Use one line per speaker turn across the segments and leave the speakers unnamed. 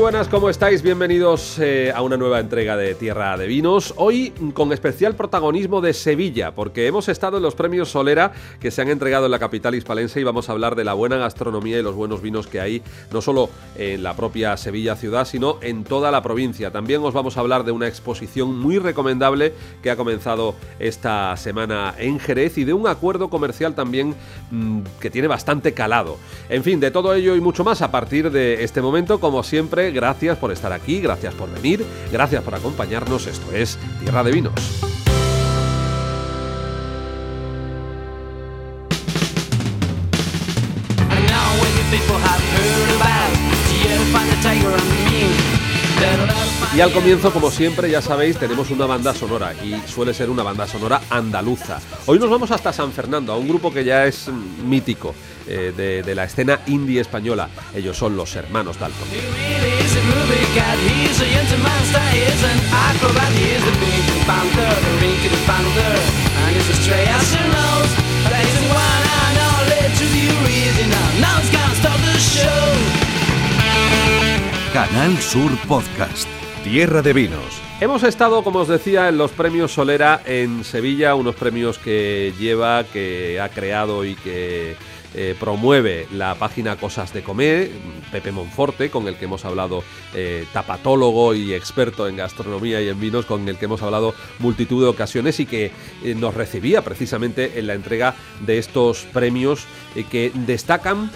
Buenas, ¿cómo estáis? Bienvenidos eh, a una nueva entrega de Tierra de Vinos. Hoy con especial protagonismo de Sevilla, porque hemos estado en los premios Solera que se han entregado en la capital hispalense y vamos a hablar de la buena gastronomía y los buenos vinos que hay, no solo en la propia Sevilla ciudad, sino en toda la provincia. También os vamos a hablar de una exposición muy recomendable que ha comenzado esta semana en Jerez y de un acuerdo comercial también mmm, que tiene bastante calado. En fin, de todo ello y mucho más a partir de este momento, como siempre gracias por estar aquí, gracias por venir, gracias por acompañarnos. Esto es Tierra de Vinos. Y al comienzo, como siempre, ya sabéis, tenemos una banda sonora y suele ser una banda sonora andaluza. Hoy nos vamos hasta San Fernando, a un grupo que ya es mítico eh, de, de, la escena indie española. Ellos son los hermanos Dalton.
Canal Sur Podcast. Tierra de Vinos.
Hemos estado, como os decía, en los premios Solera en Sevilla, unos premios que lleva, que ha creado y que eh, promueve la página Cosas de Comer, Pepe Monforte, con el que hemos hablado, eh, tapatólogo y experto en gastronomía y en vinos, con el que hemos hablado multitud de ocasiones y que eh, nos recibía precisamente en la entrega de estos premios que destacan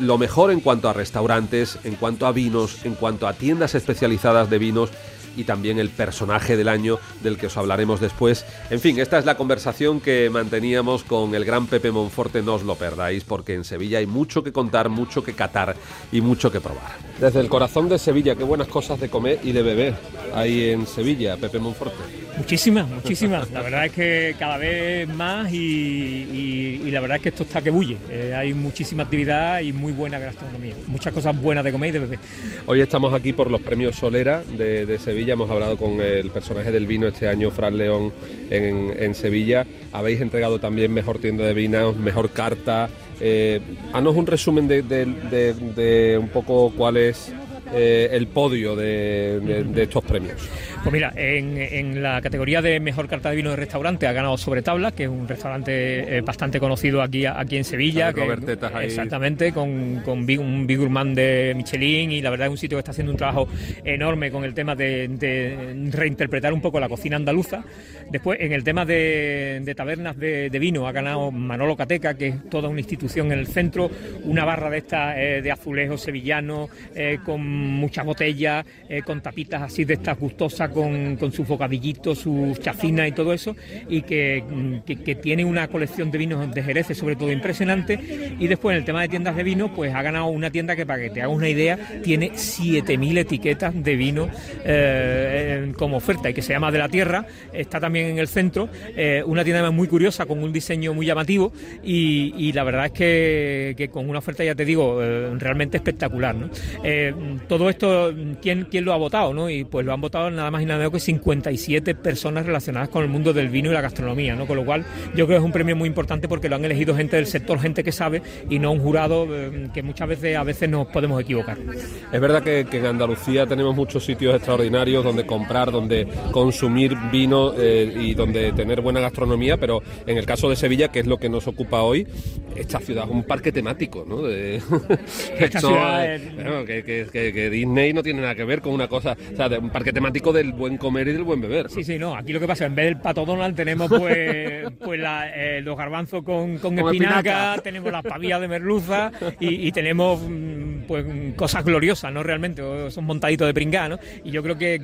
lo mejor en cuanto a restaurantes, en cuanto a vinos, en cuanto a tiendas especializadas de vinos y también el personaje del año del que os hablaremos después. En fin, esta es la conversación que manteníamos con el gran Pepe Monforte, no os lo perdáis, porque en Sevilla hay mucho que contar, mucho que catar y mucho que probar. Desde el corazón de Sevilla, qué buenas cosas de comer y de beber hay en Sevilla, Pepe Monforte.
Muchísimas, muchísimas. La verdad es que cada vez más y, la verdad es que esto está que bulle. Eh, hay muchísima actividad y muy buena gastronomía. Muchas cosas buenas de comer y de beber.
Hoy estamos aquí por los premios Solera de, Sevilla. Hemos hablado con el personaje del vino este año, Fran León, en, Sevilla. Habéis entregado también mejor tienda de vinos, mejor carta. Eh, haznos un resumen de, un poco cuál es eh, el podio de, estos premios?
Pues mira, en, en, la categoría de mejor carta de vino de restaurante ha ganado Sobre Tabla, que es un restaurante eh, bastante conocido aquí, aquí en Sevilla. Que,
ahí.
Exactamente, con, con big, un Big Gourmand de Michelin y la verdad es un sitio que está haciendo un trabajo enorme con el tema de, de reinterpretar un poco la cocina andaluza. Después, en el tema de, de tabernas de, de, vino, ha ganado Manolo Cateca, que es toda una institución en el centro, una barra de estas eh, de azulejos sevillanos, eh, con muchas botellas, eh, con tapitas así de estas gustosas, con, sus bocadillitos, sus chacinas y todo eso, y que, tiene una colección de vinos de Jerez, sobre todo impresionante. Y después, en el tema de tiendas de vino, pues ha ganado una tienda que, para que te hagas una idea, tiene 7.000 etiquetas de vino eh, como oferta y que se llama De la Tierra. Está también en el centro, eh, una tienda muy curiosa, con un diseño muy llamativo, y, la verdad es que, con una oferta, ya te digo, eh, realmente espectacular. todo esto, ¿quién, ¿quién lo ha votado? ¿no? Y pues lo han votado nada más menos que 57 personas relacionadas con el mundo del vino y la gastronomía, ¿no? Con lo cual yo creo que es un premio muy importante porque lo han elegido gente del sector, gente que sabe y no un jurado eh, que muchas veces a veces nos podemos equivocar.
Es verdad que, que en Andalucía tenemos muchos sitios extraordinarios donde comprar, donde consumir vino eh, y donde tener buena gastronomía, pero en el caso de Sevilla, que es lo que nos ocupa hoy, esta ciudad es un parque temático, ¿no? De...
esta
Esto,
ciudad
es... bueno, que, que, que, Disney no tiene nada que ver con una cosa, o sea, de un parque temático del buen comer y del buen beber. ¿no?
Sí, sí, no. Aquí lo que pasa, en vez del pato Donald tenemos pues, pues la, eh, los garbanzos con, con, con espinaca, espinaca, tenemos las pavillas de merluza y, y, tenemos pues cosas gloriosas, ¿no? Realmente, son montaditos de pringá, ¿no? Y yo creo que,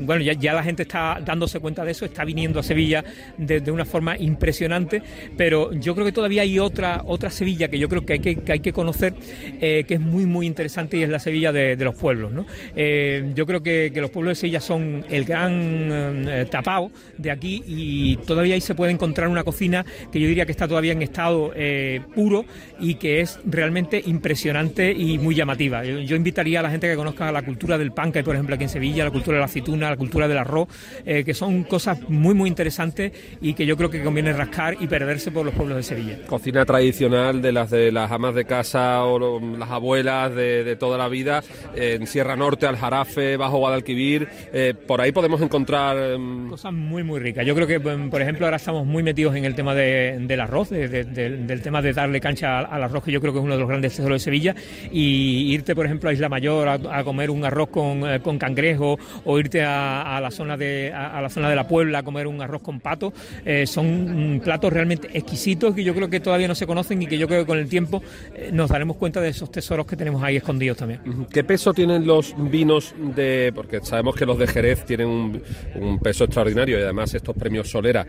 bueno, ya, la gente está dándose cuenta de eso, está viniendo a Sevilla de, una forma impresionante, pero yo creo que todavía hay otra, otra Sevilla que yo creo que hay que, hay que conocer, eh, que es muy, muy interesante y es la Sevilla de, los pueblos, ¿no? Eh, yo creo que, que, los pueblos de Sevilla son el gran eh, tapao de aquí y todavía ahí se puede encontrar una cocina que yo diría que está todavía en estado eh, puro y que es realmente impresionante y muy llamativa. Yo, invitaría a la gente que conozca la cultura del pan, que por ejemplo aquí en Sevilla, la cultura de la aceituna, la cultura del arroz, eh, que son cosas muy muy interesantes y que yo creo que conviene rascar y perderse por los pueblos de Sevilla.
Cocina tradicional de las de las amas de casa o las abuelas de, toda la vida, en Sierra Norte, Aljarafe, Bajo Guadalquivir, eh, por ahí podemos encontrar...
Em, cosas muy muy ricas. Yo creo que, em, por ejemplo, ahora estamos muy metidos en el tema del arroz, del tema de darle cancha al arroz, que yo creo que es uno de los grandes tesoros de Sevilla, y irte, por ejemplo, a Isla Mayor a, comer un arroz con, eh, cangrejo, o irte a, la zona de, a, la zona de la Puebla a comer un arroz con pato, eh, son mm, platos realmente exquisitos que yo creo que todavía no se conocen y que yo creo que con el tiempo eh, nos daremos cuenta de esos tesoros que tenemos ahí escondidos también.
¿Qué peso tienen los vinos de...? Porque sabemos que los de Jerez tienen un, peso extraordinario y además estos premios Solera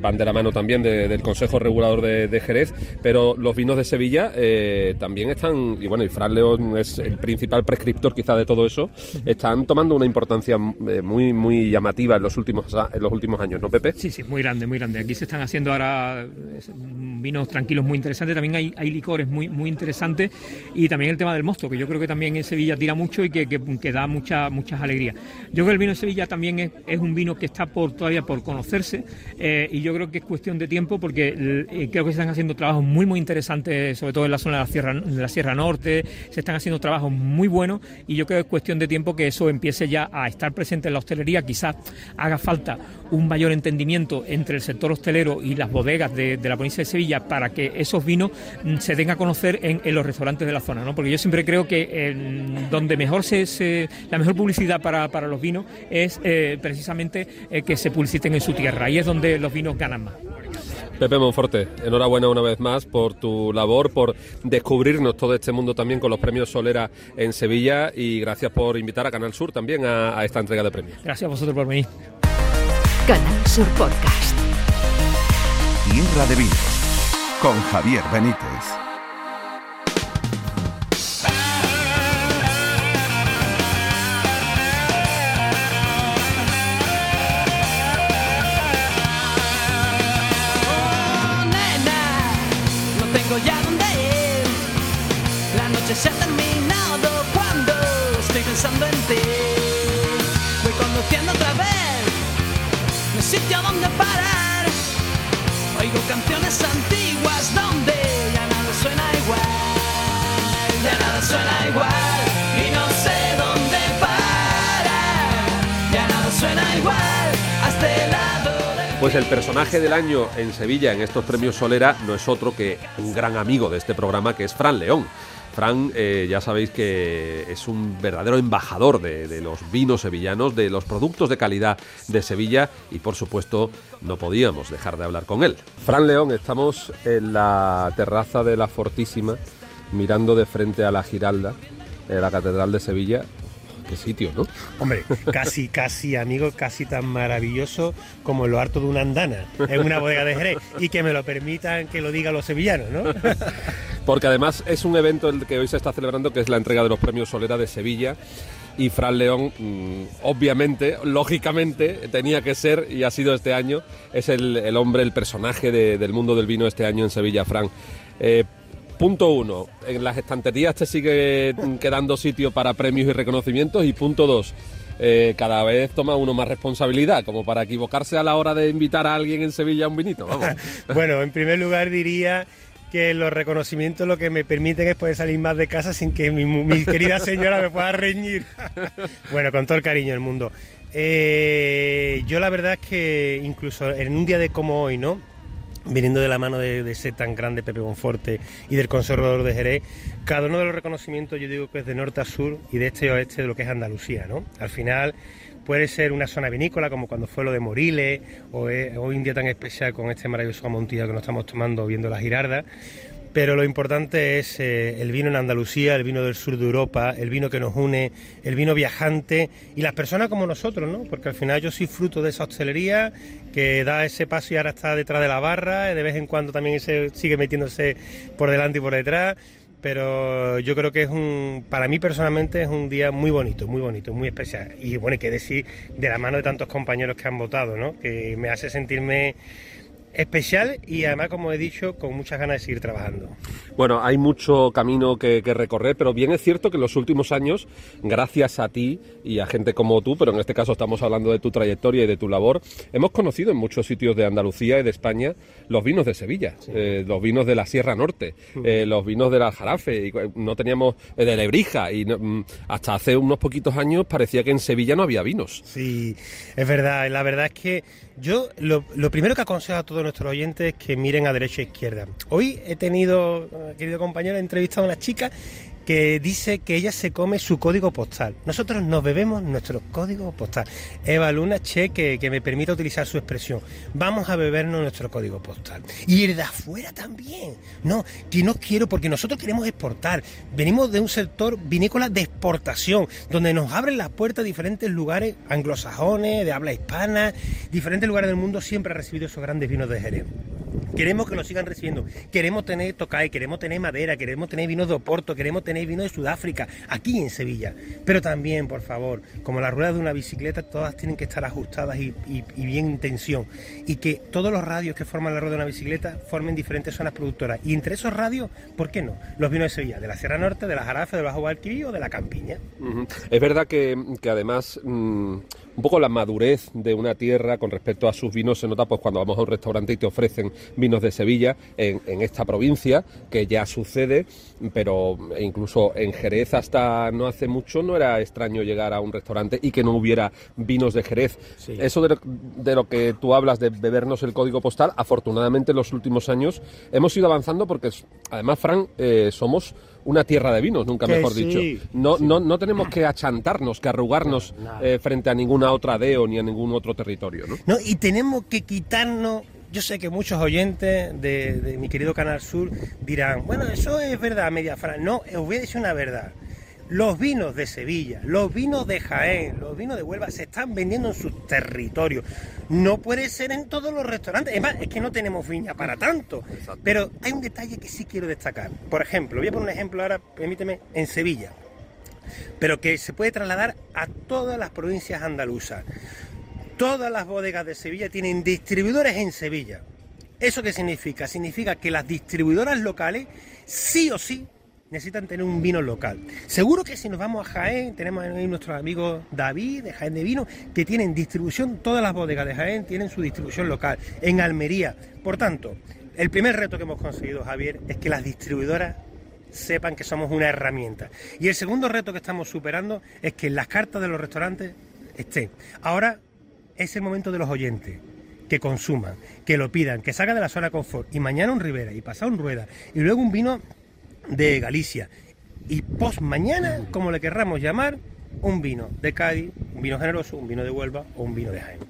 van de la mano también del Consejo Regulador de, Jerez, pero los vinos de Sevilla también están, y bueno, León es el principal prescriptor quizá de todo eso, están tomando una importancia muy, muy llamativa en los últimos en los últimos años, ¿no, Pepe?
Sí, sí, muy grande, muy grande. Aquí se están haciendo ahora vinos tranquilos muy interesantes, también hay, hay licores muy, muy interesantes y también el tema del mosto, que yo creo que también en Sevilla tira mucho y que, que, da mucha, muchas alegrías. Yo creo que el vino de Sevilla también es, es un vino que está por todavía por conocerse eh, y yo creo que es cuestión de tiempo porque eh, creo que se están haciendo trabajos muy, muy interesantes, sobre todo en la zona de la Sierra, de la Sierra Norte, se están haciendo trabajos muy buenos y yo creo que es cuestión de tiempo que eso empiece ya a estar presente en la hostelería, quizás haga falta un mayor entendimiento entre el sector hostelero y las bodegas de, la provincia de Sevilla para que esos vinos mm, se den a conocer en, los restaurantes de la zona, ¿no? Porque yo siempre creo que donde mejor se, la mejor publicidad para, los vinos es eh, precisamente eh, que se publiciten en su tierra y es donde los vinos ganan más.
Pepe Monforte, enhorabuena una vez más por tu labor, por descubrirnos todo este mundo también con los premios Solera en Sevilla y gracias por invitar a Canal Sur también a, a esta entrega de premios.
Gracias a vosotros por venir.
Canal Sur Podcast. Tierra de Vinos con Javier Benítez.
Pues el personaje del año en Sevilla en estos premios Solera no es otro que un gran amigo de este programa que es Fran León. Fran, eh, ya sabéis que es un verdadero embajador de, los vinos sevillanos, de los productos de calidad de Sevilla y por supuesto no podíamos dejar de hablar con él. Fran León, estamos en la terraza de la Fortísima, mirando de frente a la Giralda, de la Catedral de Sevilla, qué sitio, ¿no?
Hombre, casi, casi, amigo, casi tan maravilloso como lo harto de una andana en una bodega de Jerez. Y que me lo permitan que lo digan los sevillanos, ¿no?
porque además es un evento el que hoy se está celebrando, que es la entrega de los premios Solera de Sevilla. Y Fran León, mm, obviamente, lógicamente, tenía que ser, y ha sido este año, es el, hombre, el personaje del mundo del vino este año en Sevilla, Fran. Eh, punto uno, en las estanterías te sigue quedando sitio para premios y reconocimientos. Y punto dos, eh, cada vez toma uno más responsabilidad, como para equivocarse a la hora de invitar a alguien en Sevilla a un vinito.
bueno, en primer lugar diría que los reconocimientos lo que me permiten es poder salir más de casa sin que mi, querida señora me pueda reñir. bueno, con todo el cariño del mundo. Eh, yo la verdad es que incluso en un día de como hoy, ¿no? Viniendo de la mano de, ese tan grande Pepe Bonforte y del conservador de Jerez, cada uno de los reconocimientos yo digo que es de norte a sur y de este a oeste de lo que es Andalucía, ¿no? Al final puede ser una zona vinícola como cuando fue lo de Moriles o hoy un día tan especial con este maravilloso amontillado que nos estamos tomando viendo la girarda. Pero lo importante es eh, el vino en Andalucía, el vino del sur de Europa, el vino que nos une, el vino viajante y las personas como nosotros, ¿no? Porque al final yo soy fruto de esa hostelería que da ese paso y ahora está detrás de la barra, de vez en cuando también sigue metiéndose por delante y por detrás pero yo creo que es un, para mí personalmente es un día muy bonito, muy bonito, muy especial. Y bueno, hay que decir, de la mano de tantos compañeros que han votado, ¿no? Que me hace sentirme especial y además, como he dicho, con muchas ganas de seguir trabajando.
Bueno, hay mucho camino que, que, recorrer, pero bien es cierto que en los últimos años, gracias a ti y a gente como tú, pero en este caso estamos hablando de tu trayectoria y de tu labor, hemos conocido en muchos sitios de Andalucía y de España los vinos de Sevilla, sí. eh, los vinos de la Sierra Norte, eh, los vinos del Aljarafe, y no teníamos eh, de Lebrija, y no, mm, hasta hace unos poquitos años parecía que en Sevilla no había vinos.
Sí, es verdad, la verdad es que yo lo, lo primero que aconsejo a todos nuestros oyentes es que miren a derecha e izquierda. Hoy he tenido, querido compañero, he entrevistado a una chica que dice que ella se come su código postal. Nosotros nos bebemos nuestro código postal. Eva Luna Che, que, que, me permite utilizar su expresión. Vamos a bebernos nuestro código postal. Y el de afuera también. No, que no quiero porque nosotros queremos exportar. Venimos de un sector vinícola de exportación, donde nos abren las puertas a diferentes lugares anglosajones, de habla hispana, diferentes lugares del mundo siempre ha recibido esos grandes vinos de Jerez. Queremos que nos sigan recibiendo. Queremos tener Tocay, queremos tener madera, queremos tener vinos de Oporto, queremos tener vino de Sudáfrica, aquí en Sevilla. Pero también, por favor, como las ruedas de una bicicleta, todas tienen que estar ajustadas y, bien en tensión. Y que todos los radios que forman la rueda de una bicicleta formen diferentes zonas productoras. Y entre esos radios, ¿por qué no? Los vinos de Sevilla, de la Sierra Norte, de la Jarafe, del Bajo Guadalquivir o de la Campiña.
Es verdad que, además mmm, un poco la madurez de una tierra con respecto a sus vinos se nota pues cuando vamos a un restaurante y te ofrecen vinos de Sevilla en, en esta provincia, que ya sucede, pero incluso en Jerez hasta no hace mucho no era extraño llegar a un restaurante y que no hubiera vinos de Jerez. Sí. Eso de lo, de lo, que tú hablas de bebernos el código postal, afortunadamente en los últimos años hemos ido avanzando porque además, Fran, eh, somos una tierra de vinos, nunca
que
mejor
sí,
dicho. No,
sí.
no, no tenemos que achantarnos, que arrugarnos
No,
eh, frente a ninguna otra DEO ni a ningún otro territorio. ¿no?
No, y tenemos que quitarnos yo sé que muchos oyentes de, de, mi querido Canal Sur dirán, bueno, eso es verdad, media frase. No, os voy a decir una verdad. Los vinos de Sevilla, los vinos de Jaén, los vinos de Huelva se están vendiendo en sus territorios. No puede ser en todos los restaurantes. Es más, es que no tenemos viña para tanto. Exacto. Pero hay un detalle que sí quiero destacar. Por ejemplo, voy a poner un ejemplo ahora, permíteme, en Sevilla. Pero que se puede trasladar a todas las provincias andaluzas. Todas las bodegas de Sevilla tienen distribuidores en Sevilla. ¿Eso qué significa? Significa que las distribuidoras locales sí o sí necesitan tener un vino local. Seguro que si nos vamos a Jaén, tenemos ahí nuestros amigos David de Jaén de Vino, que tienen distribución, todas las bodegas de Jaén tienen su distribución local, en Almería. Por tanto, el primer reto que hemos conseguido, Javier, es que las distribuidoras sepan que somos una herramienta. Y el segundo reto que estamos superando es que las cartas de los restaurantes estén. Ahora es el momento de los oyentes que consuman, que lo pidan, que salgan de la zona confort. Y mañana un Rivera, y pasado un Rueda, y luego un vino de Galicia. Y post mañana, como le querramos llamar, un vino de Cádiz, un vino generoso, un vino de Huelva o un vino de Jaén.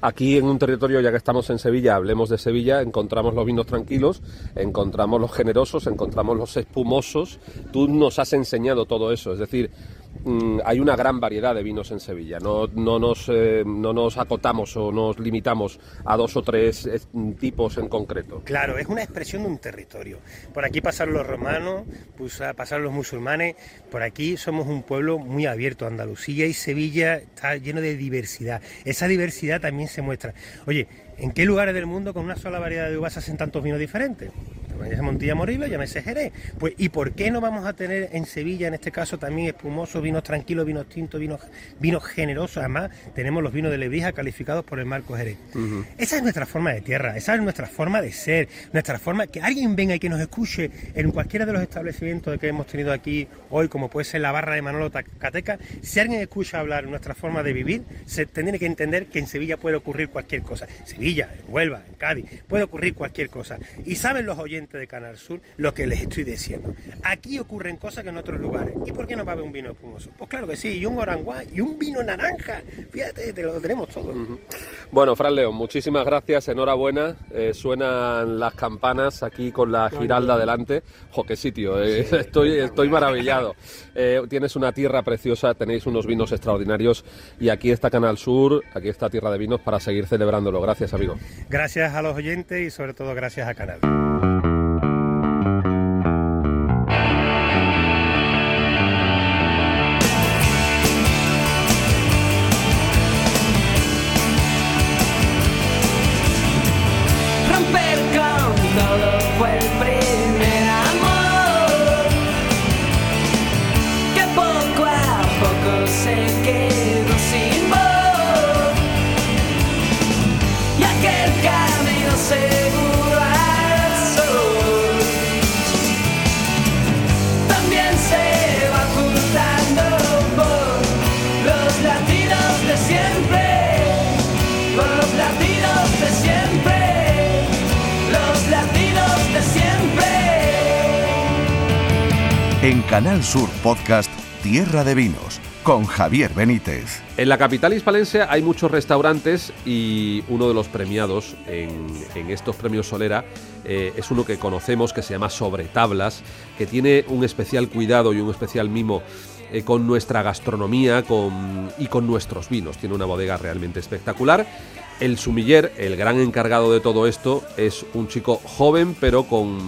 Aquí en un territorio, ya que estamos en Sevilla, hablemos de Sevilla, encontramos los vinos tranquilos, encontramos los generosos, encontramos los espumosos. Tú nos has enseñado todo eso, es decir, mmm, hay una gran variedad de vinos en Sevilla. No, no, nos, eh, no nos acotamos o nos limitamos a dos o tres eh, tipos en concreto.
Claro, es una expresión de un territorio. Por aquí pasaron los romanos, pasaron los musulmanes. Por aquí somos un pueblo muy abierto. Andalucía y Sevilla está lleno de diversidad. Esa diversidad también se muestra. Oye, ¿en qué lugares del mundo con una sola variedad de uvas hacen tantos vinos diferentes? Llámese Montilla Morillo, llámese Jerez. Pues, ¿y por qué no vamos a tener en Sevilla, en este caso, también espumosos, vinos tranquilos, vinos tintos, vinos, vinos generosos? Además, tenemos los vinos de Lebrija calificados por el Marco Jerez. Uh -huh. Esa es nuestra forma de tierra, esa es nuestra forma de ser, nuestra forma, que alguien venga y que nos escuche en cualquiera de los establecimientos que hemos tenido aquí hoy, como puede ser la barra de Manolo Cateca, si alguien escucha hablar nuestra forma de vivir, se tendría que entender que en Sevilla puede ocurrir cualquier cosa. Sevilla, en Huelva, en Cádiz, puede ocurrir cualquier cosa. Y saben los oyentes de Canal Sur lo que les estoy diciendo. Aquí ocurren cosas que en otros lugares. ¿Y por qué no va a haber un vino espumoso? Pues claro que sí, y un oranguá y un vino naranja. Fíjate, te lo tenemos todo. Uh
-huh. Bueno, Fran León, muchísimas gracias, enhorabuena. Eh, suenan las campanas aquí con la giralda delante. ¡Jo, qué sitio! Eh, sí, estoy, estoy maravillado. Eh, tienes una tierra preciosa, tenéis unos vinos extraordinarios y aquí está Canal Sur, aquí está Tierra de Vinos para seguir celebrándolo. Gracias, amigo.
Gracias a los oyentes y sobre todo gracias a Canal.
En Canal Sur Podcast Tierra de Vinos con Javier Benítez.
En la capital hispalense hay muchos restaurantes y uno de los premiados en, estos premios Solera eh, es uno que conocemos que se llama Sobre Tablas, que tiene un especial cuidado y un especial mimo eh, con nuestra gastronomía y con nuestros vinos. Tiene una bodega realmente espectacular. El sumiller, el gran encargado de todo esto, es un chico joven pero con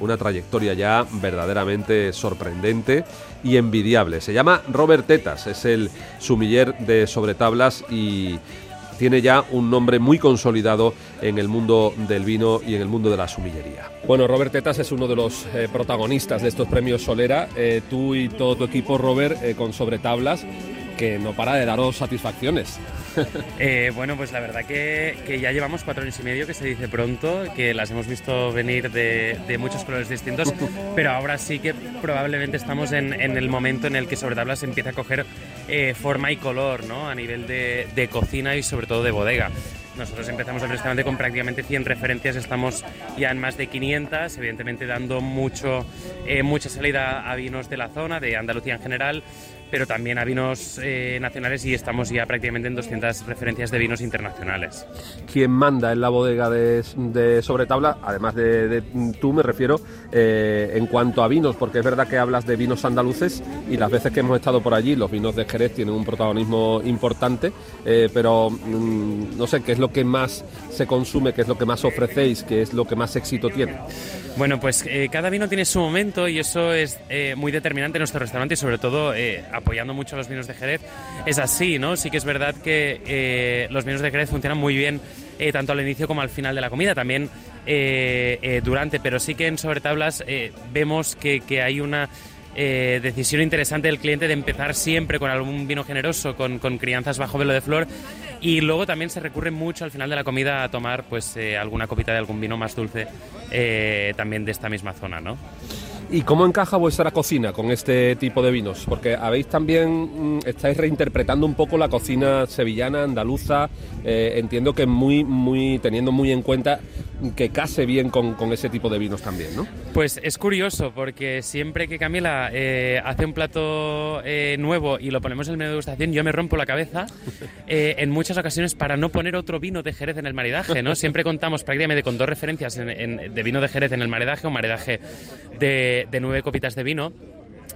una trayectoria ya verdaderamente sorprendente y envidiable. Se llama Robert Tetas, es el sumiller de Sobretablas y tiene ya un nombre muy consolidado en el mundo del vino y en el mundo de la sumillería. Bueno, Robert Tetas es uno de los eh, protagonistas de estos premios Solera. Eh, tú y todo tu equipo, Robert, eh, con Sobretablas, que no para de daros satisfacciones.
Eh, bueno, pues la verdad que, ya llevamos cuatro años y medio, que se dice pronto, que las hemos visto venir de, muchos colores distintos, pero ahora sí que probablemente estamos en, el momento en el que sobre tablas empieza a coger eh, forma y color, ¿no? A nivel de, de cocina y sobre todo de bodega. Nosotros empezamos el restaurante con prácticamente 100 referencias, estamos ya en más de 500, evidentemente dando mucho, eh, mucha salida a vinos de la zona, de Andalucía en general, pero también a vinos eh, nacionales y estamos ya prácticamente en 200 referencias de vinos internacionales.
Quien manda en la bodega de, de Sobretabla, además de, de tú, me refiero, eh, en cuanto a vinos, porque es verdad que hablas de vinos andaluces y las veces que hemos estado por allí, los vinos de Jerez tienen un protagonismo importante, eh, pero mm, no sé qué es lo que más se consume, qué es lo que más ofrecéis, qué es lo que más éxito tiene.
Bueno, pues eh, cada vino tiene su momento y eso es eh, muy determinante en nuestro restaurante y sobre todo eh, apoyando mucho a los vinos de Jerez. Es así, ¿no? Sí que es verdad que eh, los vinos de Jerez funcionan muy bien tanto al inicio como al final de la comida, también durante, pero sí que en sobretablas eh, vemos que, que hay una eh, decisión interesante del cliente de empezar siempre con algún vino generoso, con, crianzas bajo velo de flor y luego también se recurre mucho al final de la comida a tomar pues eh, alguna copita de algún vino más dulce eh, también de esta misma zona, ¿no?
¿Y cómo encaja vuestra cocina con este tipo de vinos? Porque habéis también, mm, estáis reinterpretando un poco la cocina sevillana, andaluza, entiendo que muy, muy, teniendo muy en cuenta que case bien con, con ese tipo de vinos también, ¿no?
Pues es curioso porque siempre que Camila eh, hace un plato eh, nuevo y lo ponemos en el menú de degustación, yo me rompo la cabeza eh, en muchas ocasiones para no poner otro vino de Jerez en el maridaje, ¿no? Siempre contamos prácticamente con dos referencias en- en- de vino de Jerez en el maridaje, un maridaje de, de nueve copitas de vino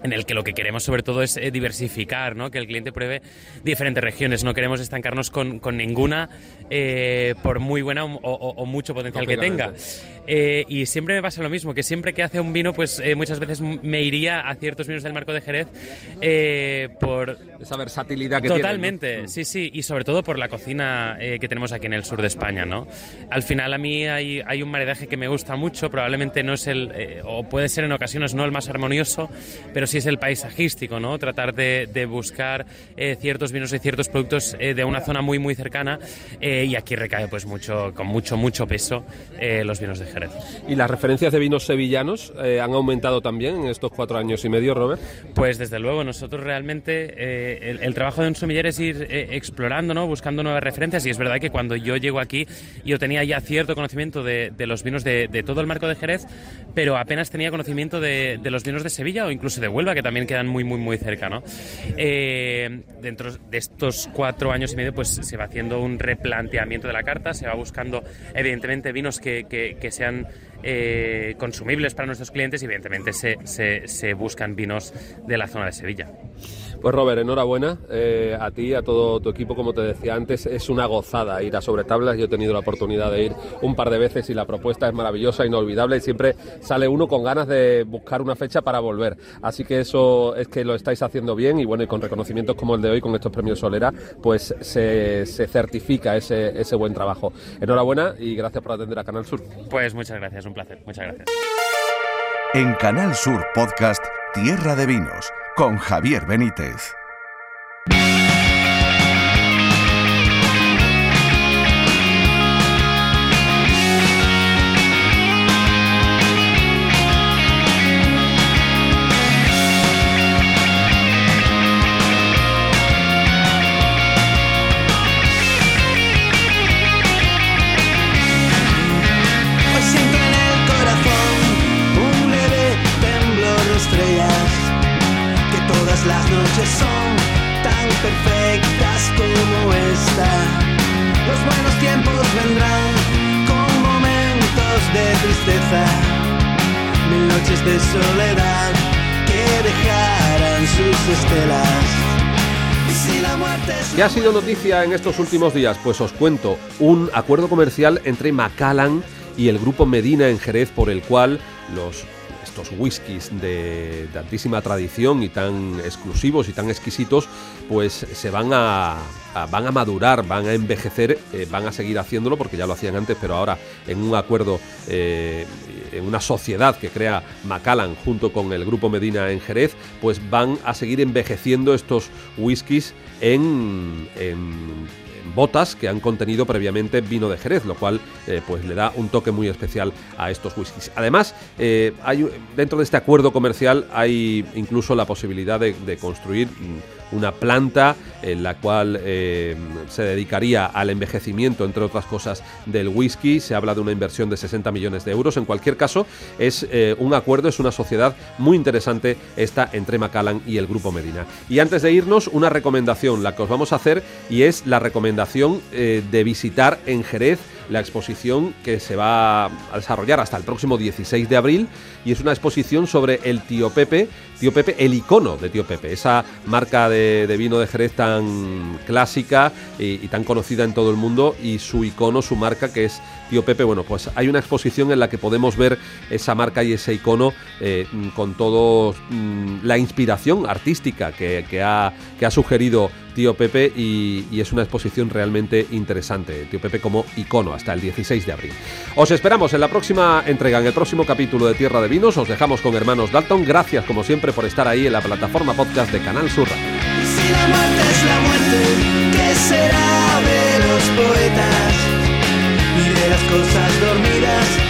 en el que lo que queremos sobre todo es eh, diversificar, ¿no? que el cliente pruebe diferentes regiones. No queremos estancarnos con, con ninguna, eh, por muy buena o, o- o mucho potencial que tenga. Eh, y siempre me pasa lo mismo, que siempre que hace un vino, pues eh, muchas veces me iría a ciertos vinos del marco de Jerez por,
Esa versatilidad que.
Totalmente, sí, sí, y sobre todo por la cocina que tenemos aquí en el sur de España, ¿no? Al final a mí hay, hay un maridaje que me gusta mucho, probablemente no es el, o puede ser en ocasiones no el más armonioso, pero sí es el paisajístico, ¿no? Tratar de, de buscar eh, ciertos vinos y ciertos productos eh, de una zona muy, muy cercana eh, y aquí recae pues mucho, con mucho, mucho peso eh, los vinos de Jerez.
¿Y las referencias de vinos sevillanos eh, han aumentado también en estos cuatro años y medio, Robert?
Pues desde luego, nosotros realmente eh, el, el trabajo de un sumiller es ir explorando, ¿no? buscando nuevas referencias y es verdad que cuando yo llego aquí yo tenía ya cierto conocimiento de, de los vinos de, de todo el marco de Jerez, pero apenas tenía conocimiento de, de los vinos de Sevilla o incluso de Que también quedan muy, muy, muy cerca. ¿no? Eh, dentro de estos cuatro años y medio pues se va haciendo un replanteamiento de la carta, se va buscando evidentemente vinos que- que sean eh, consumibles para nuestros clientes y evidentemente se, se- se buscan vinos de la zona de Sevilla.
Pues Robert, enhorabuena eh, a ti, a todo tu equipo, como te decía antes, es una gozada ir a sobre tablas. Yo he tenido la oportunidad de ir un par de veces y la propuesta es maravillosa, inolvidable y siempre sale uno con ganas de buscar una fecha para volver. Así que eso es que lo estáis haciendo bien y bueno, y con reconocimientos como el de hoy, con estos premios Solera, pues se, se certifica ese, ese buen trabajo. Enhorabuena y gracias por atender a Canal Sur.
Pues muchas gracias, un placer, muchas gracias.
En Canal Sur Podcast Tierra de Vinos con Javier Benítez.
Los buenos tiempos vendrán con momentos de tristeza, mil noches de soledad que dejarán sus estelas. Y si la muerte es
¿Qué ha sido noticia en estos últimos días? Pues os cuento un acuerdo comercial entre Macallan y el grupo Medina en Jerez por el cual los estos whiskies de, de altísima tradición y tan exclusivos y tan exquisitos, pues se van a, van a madurar, van a envejecer, eh, van a seguir haciéndolo porque ya lo hacían antes, pero ahora en un acuerdo, eh, en una sociedad que crea Macallan junto con el grupo Medina en Jerez, pues van a seguir envejeciendo estos whiskies en botas que han contenido previamente vino de Jerez, lo cual eh, pues le da un toque muy especial a estos whiskies. Además, eh, hay, dentro de este acuerdo comercial hay incluso la posibilidad de, de construir mm, una planta en la cual eh, se dedicaría al envejecimiento, entre otras cosas, del whisky. Se habla de una inversión de 60 millones de euros. En cualquier caso, es eh, un acuerdo, es una sociedad muy interesante esta entre Macallan y el Grupo Medina. Y antes de irnos, una recomendación, la que os vamos a hacer, y es la recomendación eh, de visitar en Jerez la exposición que se va a desarrollar hasta el próximo 16 de abril y es una exposición sobre el tío Pepe, tío Pepe, el icono de tío Pepe, esa marca de, vino de Jerez tan clásica y, tan conocida en todo el mundo y su icono, su marca que es tío Pepe, bueno, pues hay una exposición en la que podemos ver esa marca y ese icono eh, con todo mm, la inspiración artística que ha, que ha sugerido tío Pepe y, es una exposición realmente interesante, tío Pepe como icono hasta el 16 de abril. Os esperamos en la próxima entrega, en el próximo capítulo de Tierra de Vinos, os dejamos con hermanos Dalton, gracias como siempre por estar ahí en la plataforma podcast de Canal Sur
si la muerte es la muerte, ¿qué será de los poetas? Y de las cosas dormidas